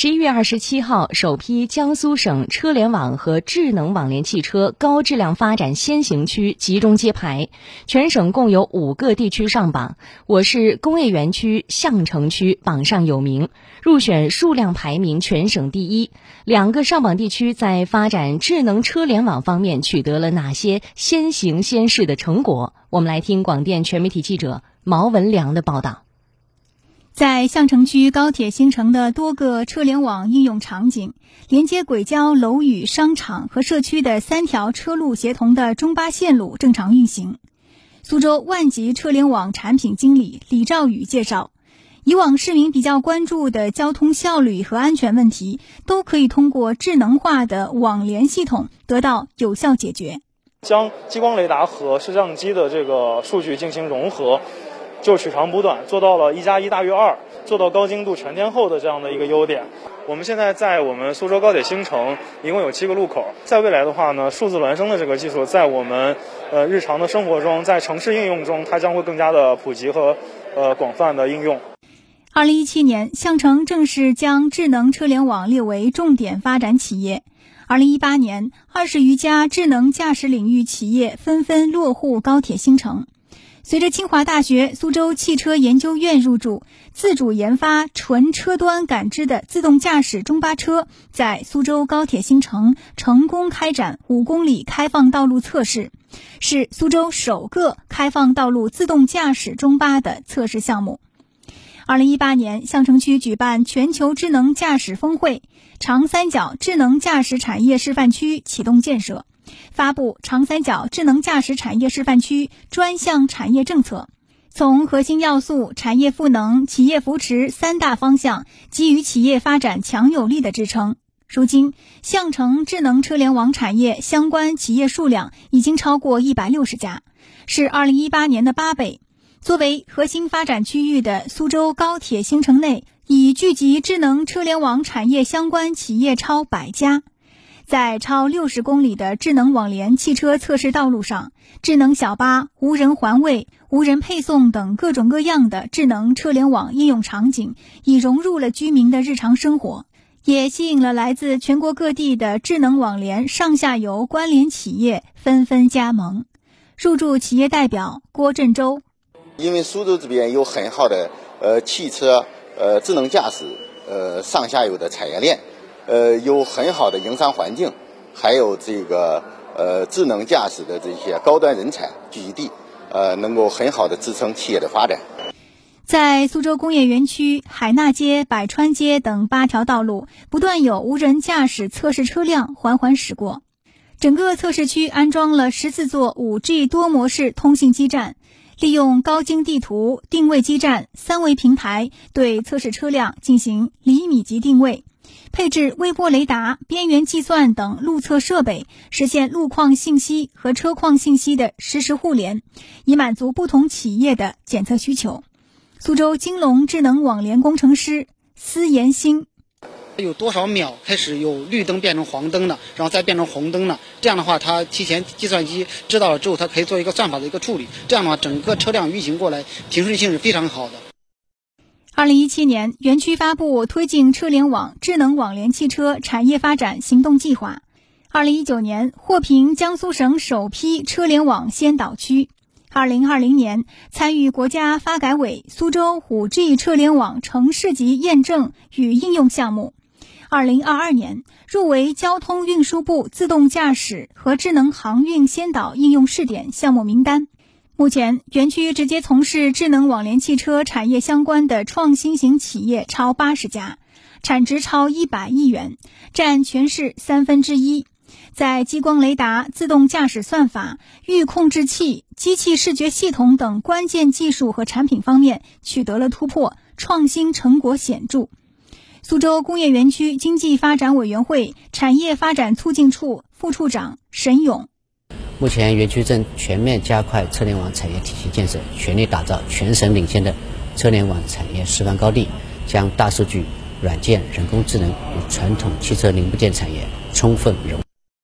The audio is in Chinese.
十一月二十七号，首批江苏省车联网和智能网联汽车高质量发展先行区集中揭牌，全省共有五个地区上榜，我市工业园区相城区榜上有名，入选数量排名全省第一。两个上榜地区在发展智能车联网方面取得了哪些先行先试的成果？我们来听广电全媒体记者毛文良的报道。在相城区高铁新城的多个车联网应用场景，连接轨交、楼宇、商场和社区的三条车路协同的中巴线路正常运行。苏州万集车联网产品经理李兆宇介绍，以往市民比较关注的交通效率和安全问题，都可以通过智能化的网联系统得到有效解决。将激光雷达和摄像机的这个数据进行融合。就取长补短，做到了一加一大于二，做到高精度全天候的这样的一个优点。我们现在在我们苏州高铁新城，一共有七个路口。在未来的话呢，数字孪生的这个技术，在我们呃日常的生活中，在城市应用中，它将会更加的普及和呃广泛的应用。二零一七年，相城正式将智能车联网列为重点发展企业。二零一八年，二十余家智能驾驶领域企业纷纷落户高铁新城。随着清华大学苏州汽车研究院入驻，自主研发纯车端感知的自动驾驶中巴车，在苏州高铁新城成功开展五公里开放道路测试，是苏州首个开放道路自动驾驶中巴的测试项目。二零一八年，相城区举办全球智能驾驶峰会，长三角智能驾驶产业示范区启动建设。发布长三角智能驾驶产业示范区专项产业政策，从核心要素、产业赋能、企业扶持三大方向，给予企业发展强有力的支撑。如今，相城智能车联网产业相关企业数量已经超过一百六十家，是二零一八年的八倍。作为核心发展区域的苏州高铁新城内，已聚集智能车联网产业相关企业超百家。在超六十公里的智能网联汽车测试道路上，智能小巴、无人环卫、无人配送等各种各样的智能车联网应用场景，已融入了居民的日常生活，也吸引了来自全国各地的智能网联上下游关联企业纷纷加盟。入驻企业代表郭振洲，因为苏州这边有很好的呃汽车呃智能驾驶呃上下游的产业链。呃，有很好的营商环境，还有这个呃智能驾驶的这些高端人才聚集地，呃，能够很好的支撑企业的发展。在苏州工业园区海纳街、百川街等八条道路，不断有无人驾驶测试车辆缓缓驶过。整个测试区安装了十四座 5G 多模式通信基站，利用高精地图、定位基站、三维平台，对测试车辆进行厘米级定位。配置微波雷达、边缘计算等路测设备，实现路况信息和车况信息的实时互联，以满足不同企业的检测需求。苏州金龙智能网联工程师司延新：有多少秒开始有绿灯变成黄灯的，然后再变成红灯的？这样的话，它提前计算机知道了之后，它可以做一个算法的一个处理。这样的话，整个车辆运行过来平顺性是非常好的。二零一七年，园区发布推进车联网智能网联汽车产业发展行动计划。二零一九年获评江苏省首批车联网先导区。二零二零年参与国家发改委苏州五 G 车联网城市级验证与应用项目。二零二二年入围交通运输部自动驾驶和智能航运先导应用试点项目名单。目前，园区直接从事智能网联汽车产业相关的创新型企业超八十家，产值超一百亿元，占全市三分之一。在激光雷达、自动驾驶算法、预控制器、机器视觉系统等关键技术和产品方面取得了突破，创新成果显著。苏州工业园区经济发展委员会产业发展促进处副处长沈勇。目前，园区正全面加快车联网产业体系建设，全力打造全省领先的车联网产业示范高地，将大数据、软件、人工智能与传统汽车零部件产业充分融。